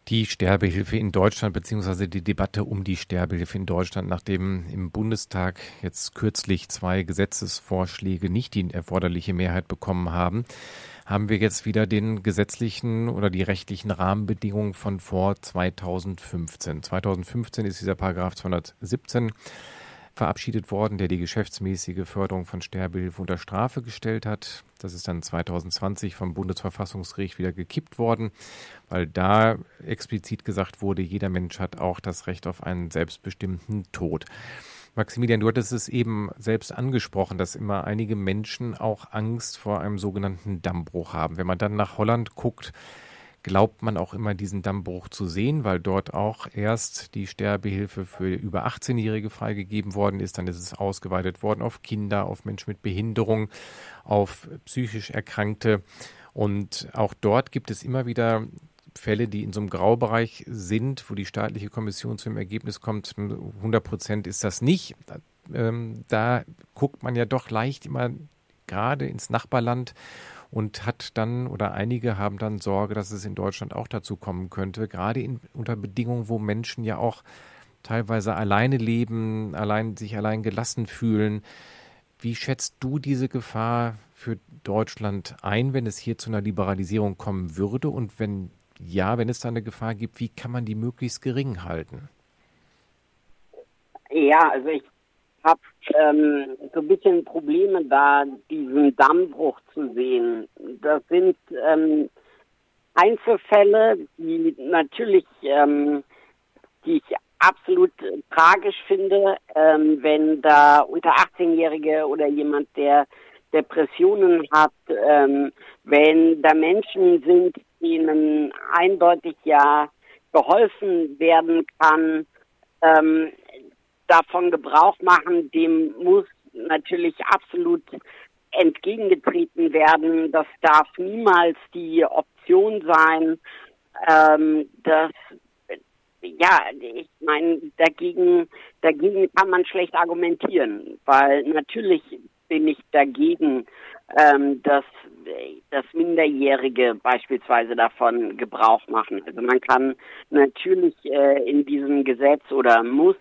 die Sterbehilfe in Deutschland beziehungsweise die Debatte um die Sterbehilfe in Deutschland, nachdem im Bundestag jetzt kürzlich zwei Gesetzesvorschläge nicht die erforderliche Mehrheit bekommen haben, haben wir jetzt wieder den gesetzlichen oder die rechtlichen Rahmenbedingungen von vor 2015. 2015 ist dieser Paragraph 217 verabschiedet worden, der die geschäftsmäßige Förderung von Sterbehilfe unter Strafe gestellt hat. Das ist dann 2020 vom Bundesverfassungsgericht wieder gekippt worden, weil da explizit gesagt wurde, jeder Mensch hat auch das Recht auf einen selbstbestimmten Tod. Maximilian, du hattest es eben selbst angesprochen, dass immer einige Menschen auch Angst vor einem sogenannten Dammbruch haben. Wenn man dann nach Holland guckt, glaubt man auch immer diesen Dammbruch zu sehen, weil dort auch erst die Sterbehilfe für über 18-Jährige freigegeben worden ist. Dann ist es ausgeweitet worden auf Kinder, auf Menschen mit Behinderung, auf psychisch Erkrankte. Und auch dort gibt es immer wieder Fälle, die in so einem Graubereich sind, wo die staatliche Kommission zu dem Ergebnis kommt, 100 Prozent ist das nicht. Ähm, da guckt man ja doch leicht immer gerade ins Nachbarland und hat dann oder einige haben dann Sorge, dass es in Deutschland auch dazu kommen könnte, gerade in, unter Bedingungen, wo Menschen ja auch teilweise alleine leben, allein sich allein gelassen fühlen. Wie schätzt du diese Gefahr für Deutschland ein, wenn es hier zu einer Liberalisierung kommen würde? Und wenn ja, wenn es da eine Gefahr gibt, wie kann man die möglichst gering halten? Ja, also ich habe ähm, so ein bisschen Probleme da, diesen Dammbruch zu sehen. Das sind ähm, Einzelfälle, die natürlich, ähm, die ich absolut tragisch finde, ähm, wenn da unter 18-Jährige oder jemand, der Depressionen hat, ähm, wenn da Menschen sind, denen eindeutig ja geholfen werden kann, ähm, davon Gebrauch machen, dem muss natürlich absolut entgegengetreten werden. Das darf niemals die Option sein, ähm, dass ja, ich meine, dagegen, dagegen kann man schlecht argumentieren, weil natürlich bin ich dagegen, ähm, dass, dass Minderjährige beispielsweise davon Gebrauch machen. Also man kann natürlich äh, in diesem Gesetz oder muss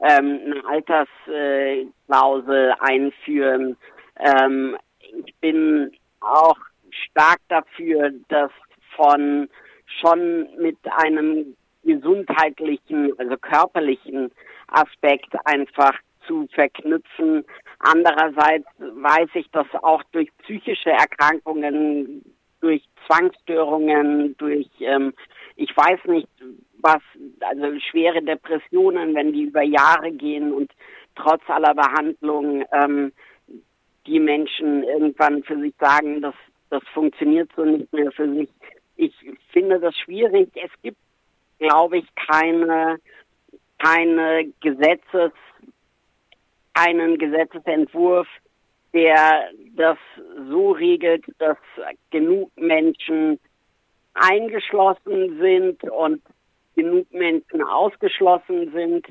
ähm, eine Altersklausel einführen. Ähm, ich bin auch stark dafür, dass von schon mit einem gesundheitlichen, also körperlichen Aspekt einfach zu verknüpfen. Andererseits weiß ich, dass auch durch psychische Erkrankungen, durch Zwangsstörungen, durch, ähm, ich weiß nicht, was, also schwere Depressionen, wenn die über Jahre gehen und trotz aller Behandlung ähm, die Menschen irgendwann für sich sagen, dass das funktioniert so nicht mehr für sich. Ich finde das schwierig. Es gibt, glaube ich, keine, keine Gesetzes, einen Gesetzesentwurf, der das so regelt, dass genug Menschen eingeschlossen sind und genug Menschen ausgeschlossen sind,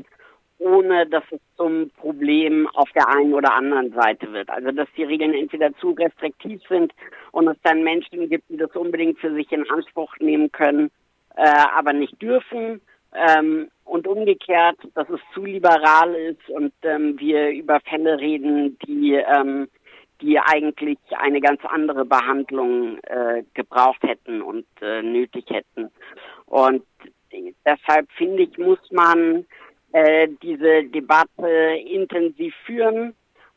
ohne dass es zum Problem auf der einen oder anderen Seite wird. Also dass die Regeln entweder zu restriktiv sind und es dann Menschen gibt, die das unbedingt für sich in Anspruch nehmen können, äh, aber nicht dürfen. Ähm, und umgekehrt, dass es zu liberal ist und ähm, wir über Fälle reden, die ähm, die eigentlich eine ganz andere Behandlung äh, gebraucht hätten und äh, nötig hätten. Und deshalb finde ich, muss man äh, diese Debatte intensiv führen.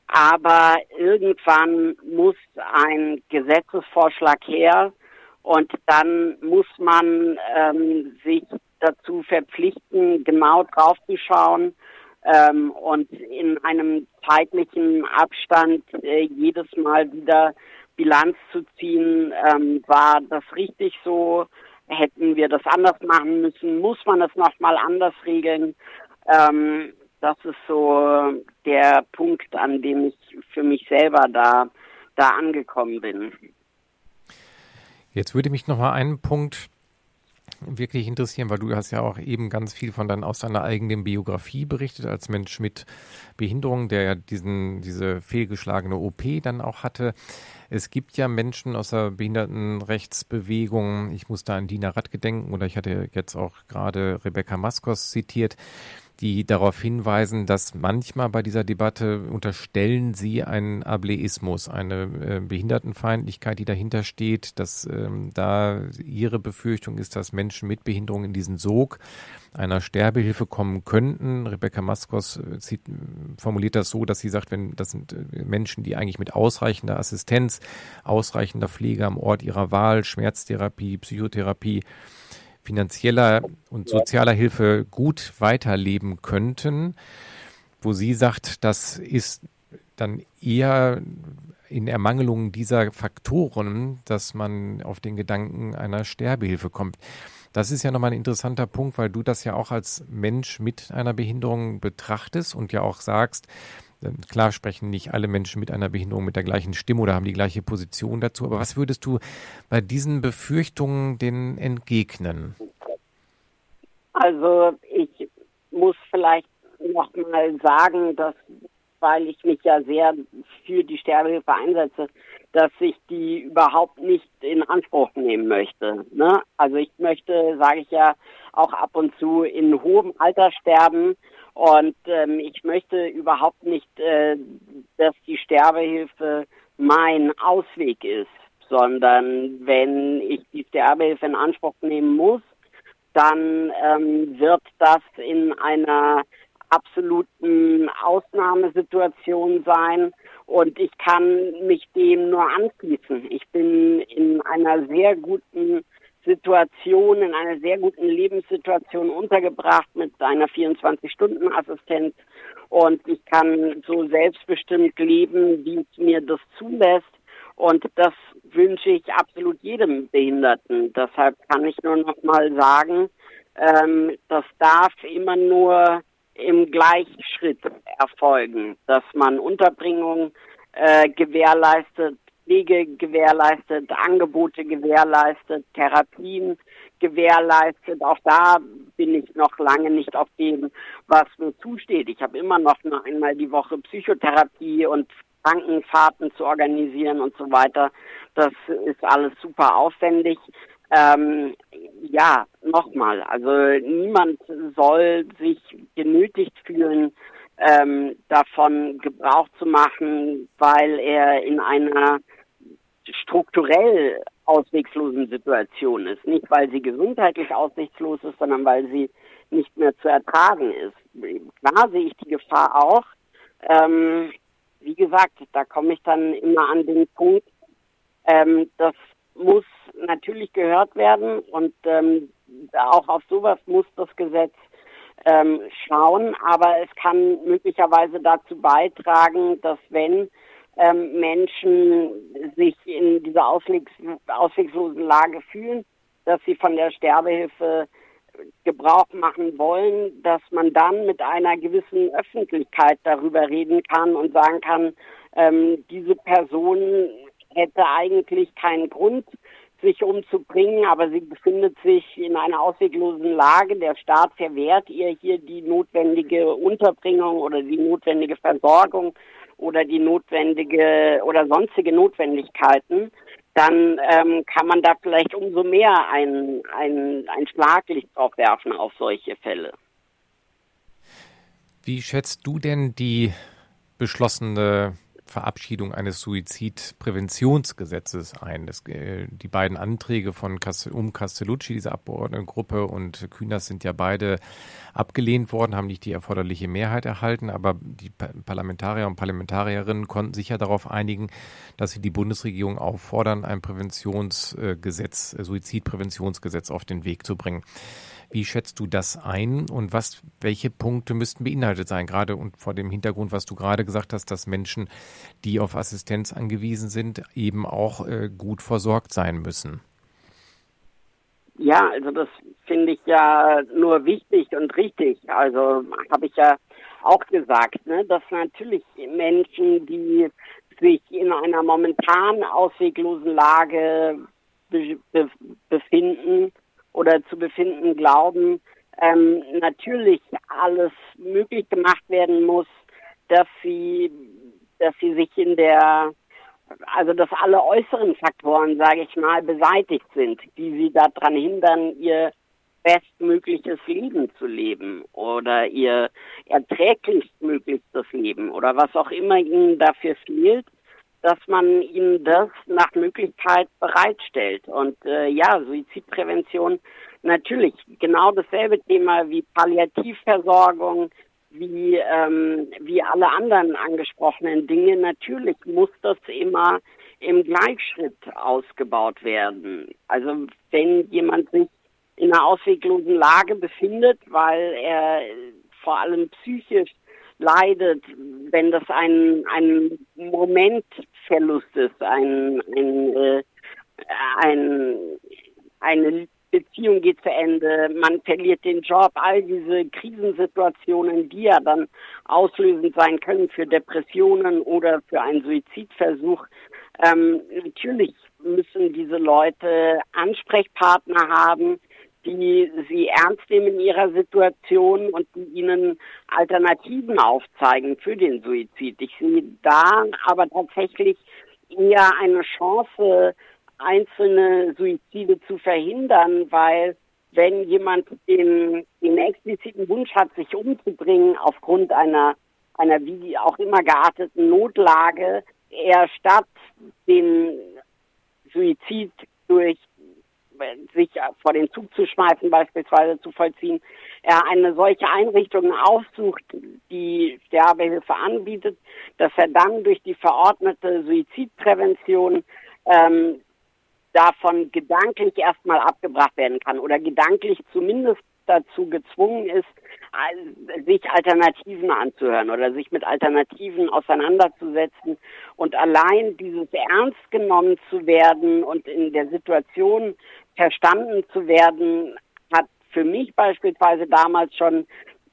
Aber irgendwann muss ein Gesetzesvorschlag her und dann muss man ähm, sich dazu verpflichten, genau draufzuschauen ähm, und in einem zeitlichen Abstand äh, jedes Mal wieder Bilanz zu ziehen, ähm, war das richtig so, hätten wir das anders machen müssen, muss man es nochmal anders regeln. Ähm, das ist so der Punkt, an dem ich für mich selber da, da angekommen bin. Jetzt würde mich noch mal einen Punkt wirklich interessieren, weil du hast ja auch eben ganz viel von dein, aus deiner eigenen Biografie berichtet als Mensch mit Behinderung, der ja diesen, diese fehlgeschlagene OP dann auch hatte. Es gibt ja Menschen aus der Behindertenrechtsbewegung, ich muss da an Dina Ratt gedenken oder ich hatte jetzt auch gerade Rebecca Maskos zitiert, die darauf hinweisen, dass manchmal bei dieser Debatte unterstellen sie einen Ableismus, eine äh, Behindertenfeindlichkeit, die dahinter steht, dass ähm, da ihre Befürchtung ist, dass Menschen mit Behinderung in diesen Sog einer Sterbehilfe kommen könnten. Rebecca Maskos äh, formuliert das so, dass sie sagt, wenn das sind äh, Menschen, die eigentlich mit ausreichender Assistenz, ausreichender Pflege am Ort ihrer Wahl, Schmerztherapie, Psychotherapie, finanzieller und sozialer Hilfe gut weiterleben könnten, wo sie sagt, das ist dann eher in Ermangelung dieser Faktoren, dass man auf den Gedanken einer Sterbehilfe kommt. Das ist ja nochmal ein interessanter Punkt, weil du das ja auch als Mensch mit einer Behinderung betrachtest und ja auch sagst, Klar sprechen nicht alle Menschen mit einer Behinderung mit der gleichen Stimme oder haben die gleiche Position dazu. Aber was würdest du bei diesen Befürchtungen denn entgegnen? Also ich muss vielleicht noch mal sagen, dass weil ich mich ja sehr für die Sterbehilfe einsetze, dass ich die überhaupt nicht in Anspruch nehmen möchte. Ne? Also ich möchte, sage ich ja, auch ab und zu in hohem Alter sterben und ähm, ich möchte überhaupt nicht, äh, dass die Sterbehilfe mein Ausweg ist, sondern wenn ich die Sterbehilfe in Anspruch nehmen muss, dann ähm, wird das in einer absoluten Ausnahmesituation sein und ich kann mich dem nur anschließen. Ich bin in einer sehr guten Situation, in einer sehr guten Lebenssituation untergebracht mit einer 24-Stunden-Assistenz und ich kann so selbstbestimmt leben, wie es mir das zulässt. Und das wünsche ich absolut jedem Behinderten. Deshalb kann ich nur noch mal sagen, ähm, das darf immer nur im Gleichschritt erfolgen, dass man Unterbringung äh, gewährleistet, Pflege gewährleistet, Angebote gewährleistet, Therapien gewährleistet. Auch da bin ich noch lange nicht auf dem, was mir zusteht. Ich habe immer noch nur einmal die Woche Psychotherapie und Krankenfahrten zu organisieren und so weiter. Das ist alles super aufwendig. Ähm, ja, nochmal, also niemand soll sich genötigt fühlen, ähm, davon Gebrauch zu machen, weil er in einer strukturell ausweglosen Situation ist. Nicht, weil sie gesundheitlich aussichtslos ist, sondern weil sie nicht mehr zu ertragen ist. Klar sehe ich die Gefahr auch. Ähm, wie gesagt, da komme ich dann immer an den Punkt, ähm, das muss natürlich gehört werden und ähm, auch auf sowas muss das Gesetz ähm, schauen, aber es kann möglicherweise dazu beitragen, dass wenn ähm, Menschen sich in dieser auswegs ausweglosen Lage fühlen, dass sie von der Sterbehilfe Gebrauch machen wollen, dass man dann mit einer gewissen Öffentlichkeit darüber reden kann und sagen kann, ähm, diese Person hätte eigentlich keinen Grund, sich umzubringen, aber sie befindet sich in einer ausweglosen Lage. Der Staat verwehrt ihr hier die notwendige Unterbringung oder die notwendige Versorgung oder die notwendige oder sonstige Notwendigkeiten, dann ähm, kann man da vielleicht umso mehr ein, ein, ein Schlaglicht drauf werfen auf solche Fälle. Wie schätzt du denn die beschlossene Verabschiedung eines Suizidpräventionsgesetzes ein. Das, äh, die beiden Anträge von Castel, um Castellucci, diese Abgeordnetengruppe, und Kühners sind ja beide abgelehnt worden, haben nicht die erforderliche Mehrheit erhalten, aber die Parlamentarier und Parlamentarierinnen konnten sich ja darauf einigen, dass sie die Bundesregierung auffordern, ein Präventionsgesetz, äh, Suizidpräventionsgesetz auf den Weg zu bringen. Wie schätzt du das ein und was, welche Punkte müssten beinhaltet sein? Gerade und vor dem Hintergrund, was du gerade gesagt hast, dass Menschen, die auf Assistenz angewiesen sind, eben auch äh, gut versorgt sein müssen. Ja, also das finde ich ja nur wichtig und richtig. Also habe ich ja auch gesagt, ne, dass natürlich Menschen, die sich in einer momentan ausweglosen Lage be be befinden, oder zu befinden glauben, ähm, natürlich alles möglich gemacht werden muss, dass sie, dass sie sich in der, also dass alle äußeren Faktoren, sage ich mal, beseitigt sind, die sie daran hindern, ihr bestmögliches Leben zu leben oder ihr erträglichstmöglichstes Leben oder was auch immer ihnen dafür fehlt, dass man ihnen das nach Möglichkeit bereitstellt. Und äh, ja, Suizidprävention natürlich genau dasselbe Thema wie Palliativversorgung, wie, ähm, wie alle anderen angesprochenen Dinge. Natürlich muss das immer im Gleichschritt ausgebaut werden. Also wenn jemand sich in einer ausweglosen Lage befindet, weil er vor allem psychisch leidet, wenn das ein, ein Momentverlust ist, ein, ein, äh, ein, eine Beziehung geht zu Ende, man verliert den Job, all diese Krisensituationen, die ja dann auslösend sein können für Depressionen oder für einen Suizidversuch. Ähm, natürlich müssen diese Leute Ansprechpartner haben, die sie ernst nehmen in ihrer Situation und die ihnen Alternativen aufzeigen für den Suizid. Ich sehe da aber tatsächlich eher eine Chance, einzelne Suizide zu verhindern, weil wenn jemand den, den expliziten Wunsch hat, sich umzubringen aufgrund einer, einer wie auch immer gearteten Notlage, er statt den Suizid durch sich vor den Zug zu schmeißen, beispielsweise zu vollziehen, er eine solche Einrichtung aufsucht, die Sterbehilfe anbietet, dass er dann durch die verordnete Suizidprävention ähm, davon gedanklich erstmal abgebracht werden kann oder gedanklich zumindest dazu gezwungen ist, sich Alternativen anzuhören oder sich mit Alternativen auseinanderzusetzen und allein dieses ernst genommen zu werden und in der Situation verstanden zu werden, hat für mich beispielsweise damals schon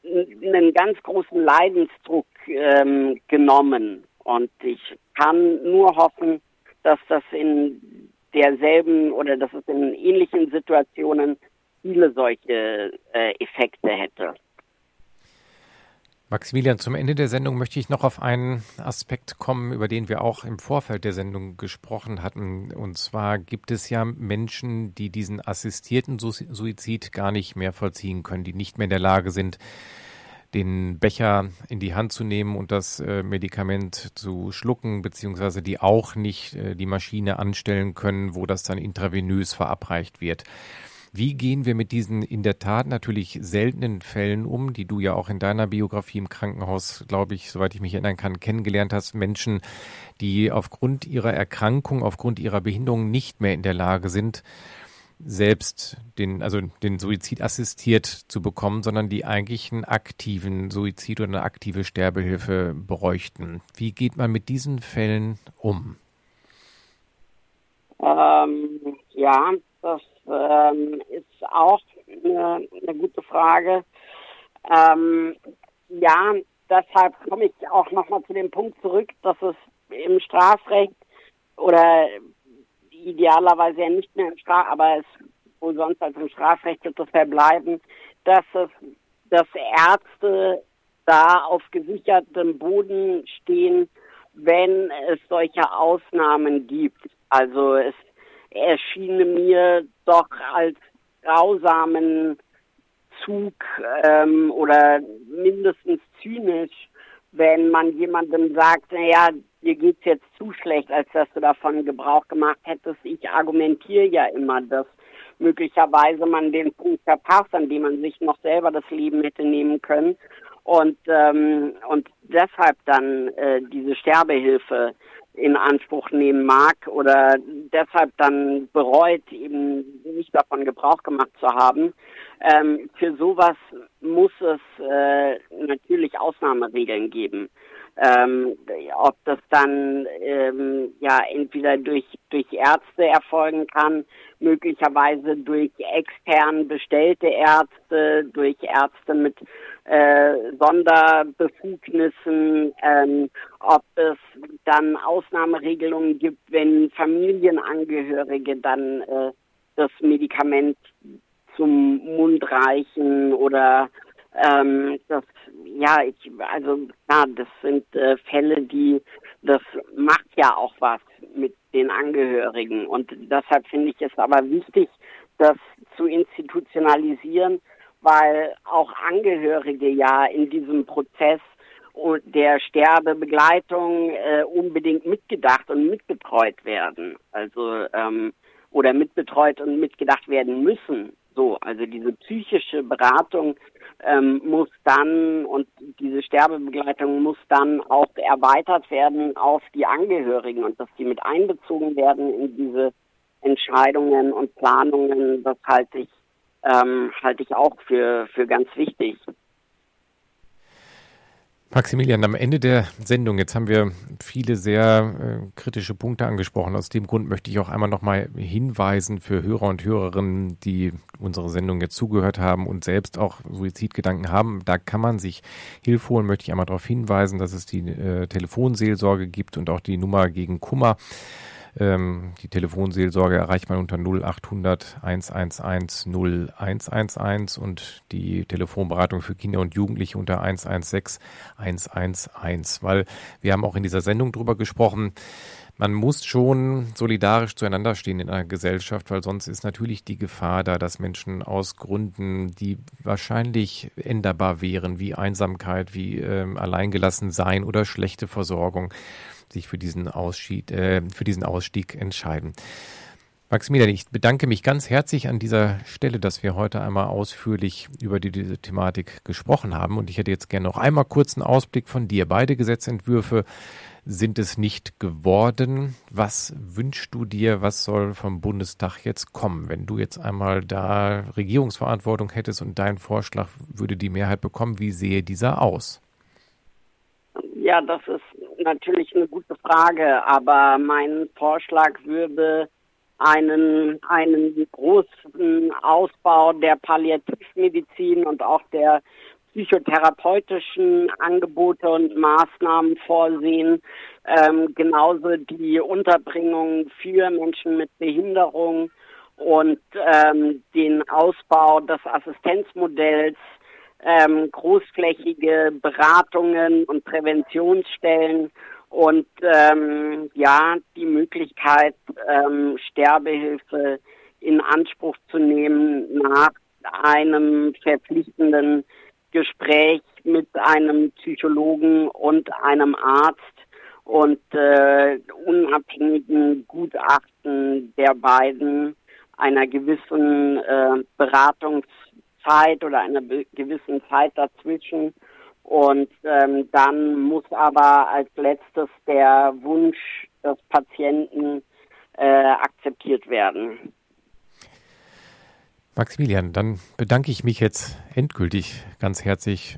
einen ganz großen Leidensdruck ähm, genommen. Und ich kann nur hoffen, dass das in derselben oder dass es in ähnlichen Situationen viele solche äh, Effekte hätte. Maximilian, zum Ende der Sendung möchte ich noch auf einen Aspekt kommen, über den wir auch im Vorfeld der Sendung gesprochen hatten. Und zwar gibt es ja Menschen, die diesen assistierten Suizid gar nicht mehr vollziehen können, die nicht mehr in der Lage sind, den Becher in die Hand zu nehmen und das äh, Medikament zu schlucken, beziehungsweise die auch nicht äh, die Maschine anstellen können, wo das dann intravenös verabreicht wird. Wie gehen wir mit diesen in der Tat natürlich seltenen Fällen um, die du ja auch in deiner Biografie im Krankenhaus, glaube ich, soweit ich mich erinnern kann, kennengelernt hast, Menschen, die aufgrund ihrer Erkrankung, aufgrund ihrer Behinderung nicht mehr in der Lage sind, selbst den, also den Suizid assistiert zu bekommen, sondern die eigentlich einen aktiven Suizid oder eine aktive Sterbehilfe bräuchten. Wie geht man mit diesen Fällen um? Ähm, ja, das ähm, ist auch eine, eine gute Frage. Ähm, ja, deshalb komme ich auch nochmal zu dem Punkt zurück, dass es im Strafrecht oder idealerweise ja nicht mehr im Straf, aber es wo sonst als im Strafrecht wird es verbleiben, dass es, dass Ärzte da auf gesichertem Boden stehen, wenn es solche Ausnahmen gibt. Also es erschien mir doch als grausamen Zug ähm, oder mindestens zynisch, wenn man jemandem sagt, naja, dir geht's jetzt zu schlecht, als dass du davon Gebrauch gemacht hättest. Ich argumentiere ja immer, dass möglicherweise man den Punkt verpasst, an dem man sich noch selber das Leben hätte nehmen können und ähm, und deshalb dann äh, diese Sterbehilfe in Anspruch nehmen mag oder deshalb dann bereut, eben nicht davon Gebrauch gemacht zu haben. Ähm, für sowas muss es äh, natürlich Ausnahmeregeln geben. Ähm, ob das dann ähm, ja entweder durch durch Ärzte erfolgen kann, möglicherweise durch extern bestellte Ärzte, durch Ärzte mit äh, Sonderbefugnissen, ähm, ob es dann Ausnahmeregelungen gibt, wenn Familienangehörige dann äh, das Medikament zum Mund reichen oder ähm, das, ja, ich, also, ja, das sind äh, Fälle, die, das macht ja auch was mit den Angehörigen. Und deshalb finde ich es aber wichtig, das zu institutionalisieren, weil auch Angehörige ja in diesem Prozess der Sterbebegleitung äh, unbedingt mitgedacht und mitbetreut werden. Also ähm, oder mitbetreut und mitgedacht werden müssen. So, also diese psychische Beratung ähm, muss dann und diese Sterbebegleitung muss dann auch erweitert werden auf die Angehörigen und dass die mit einbezogen werden in diese Entscheidungen und Planungen, das halte ich ähm, halte ich auch für für ganz wichtig. Maximilian, am Ende der Sendung, jetzt haben wir viele sehr äh, kritische Punkte angesprochen. Aus dem Grund möchte ich auch einmal nochmal hinweisen für Hörer und Hörerinnen, die unsere Sendung jetzt zugehört haben und selbst auch Suizidgedanken haben. Da kann man sich Hilfe holen, möchte ich einmal darauf hinweisen, dass es die äh, Telefonseelsorge gibt und auch die Nummer gegen Kummer. Ähm, die Telefonseelsorge erreicht man unter 0800 111 0111 und die Telefonberatung für Kinder und Jugendliche unter 116 111. Weil wir haben auch in dieser Sendung drüber gesprochen, man muss schon solidarisch zueinander stehen in einer Gesellschaft, weil sonst ist natürlich die Gefahr da, dass Menschen aus Gründen, die wahrscheinlich änderbar wären, wie Einsamkeit, wie ähm, alleingelassen sein oder schlechte Versorgung, sich für diesen, Ausschied, äh, für diesen Ausstieg entscheiden. Maximilian, ich bedanke mich ganz herzlich an dieser Stelle, dass wir heute einmal ausführlich über die, diese Thematik gesprochen haben. Und ich hätte jetzt gerne noch einmal kurz einen Ausblick von dir. Beide Gesetzentwürfe sind es nicht geworden. Was wünschst du dir, was soll vom Bundestag jetzt kommen? Wenn du jetzt einmal da Regierungsverantwortung hättest und dein Vorschlag würde die Mehrheit bekommen, wie sehe dieser aus? Ja, das ist natürlich eine gute Frage, aber mein Vorschlag würde einen, einen großen Ausbau der Palliativmedizin und auch der psychotherapeutischen Angebote und Maßnahmen vorsehen, ähm, genauso die Unterbringung für Menschen mit Behinderung und ähm, den Ausbau des Assistenzmodells, ähm, großflächige Beratungen und Präventionsstellen und ähm, ja die Möglichkeit ähm, Sterbehilfe in Anspruch zu nehmen nach einem verpflichtenden Gespräch mit einem Psychologen und einem Arzt und äh, unabhängigen Gutachten der beiden einer gewissen äh, Beratungszeit oder einer gewissen Zeit dazwischen. Und ähm, dann muss aber als letztes der Wunsch des Patienten äh, akzeptiert werden. Maximilian, dann bedanke ich mich jetzt endgültig ganz herzlich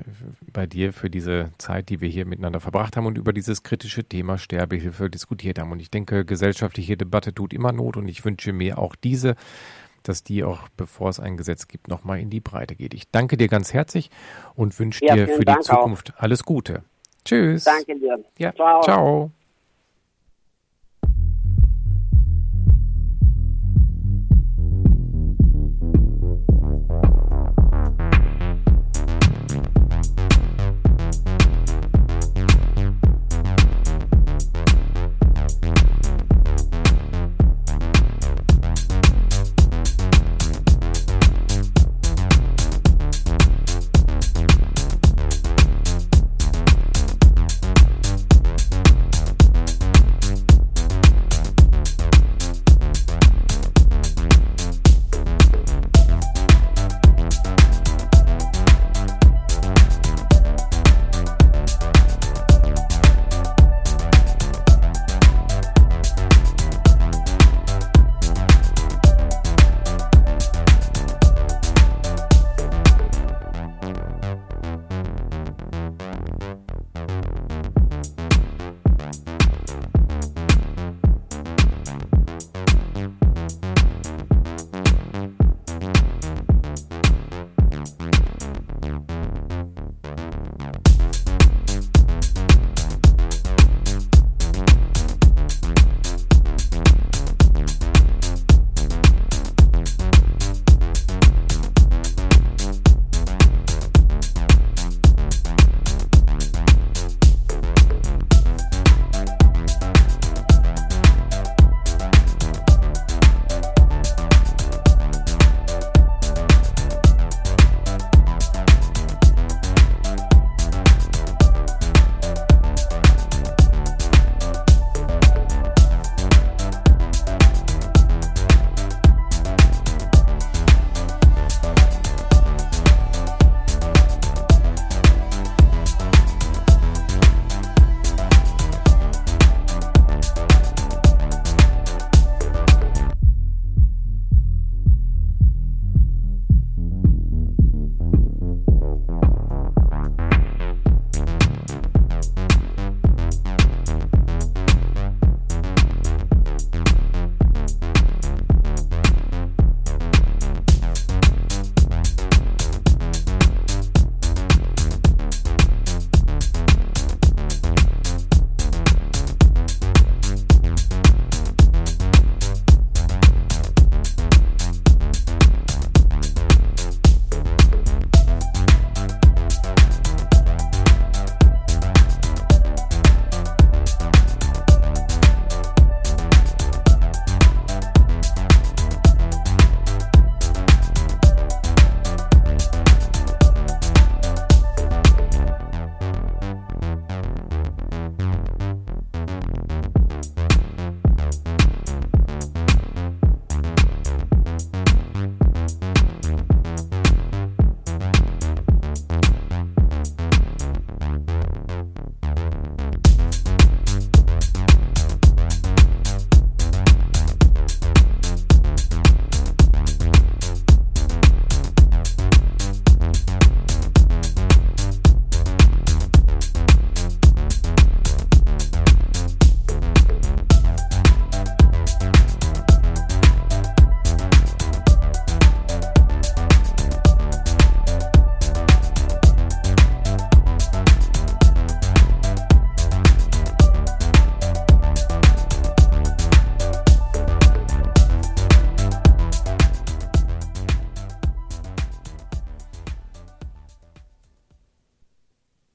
bei dir für diese Zeit, die wir hier miteinander verbracht haben und über dieses kritische Thema Sterbehilfe diskutiert haben. Und ich denke, gesellschaftliche Debatte tut immer Not und ich wünsche mir auch diese, dass die auch, bevor es ein Gesetz gibt, nochmal in die Breite geht. Ich danke dir ganz herzlich und wünsche ja, dir für Dank die Zukunft auch. alles Gute. Tschüss. Danke dir. Ja, ciao. ciao.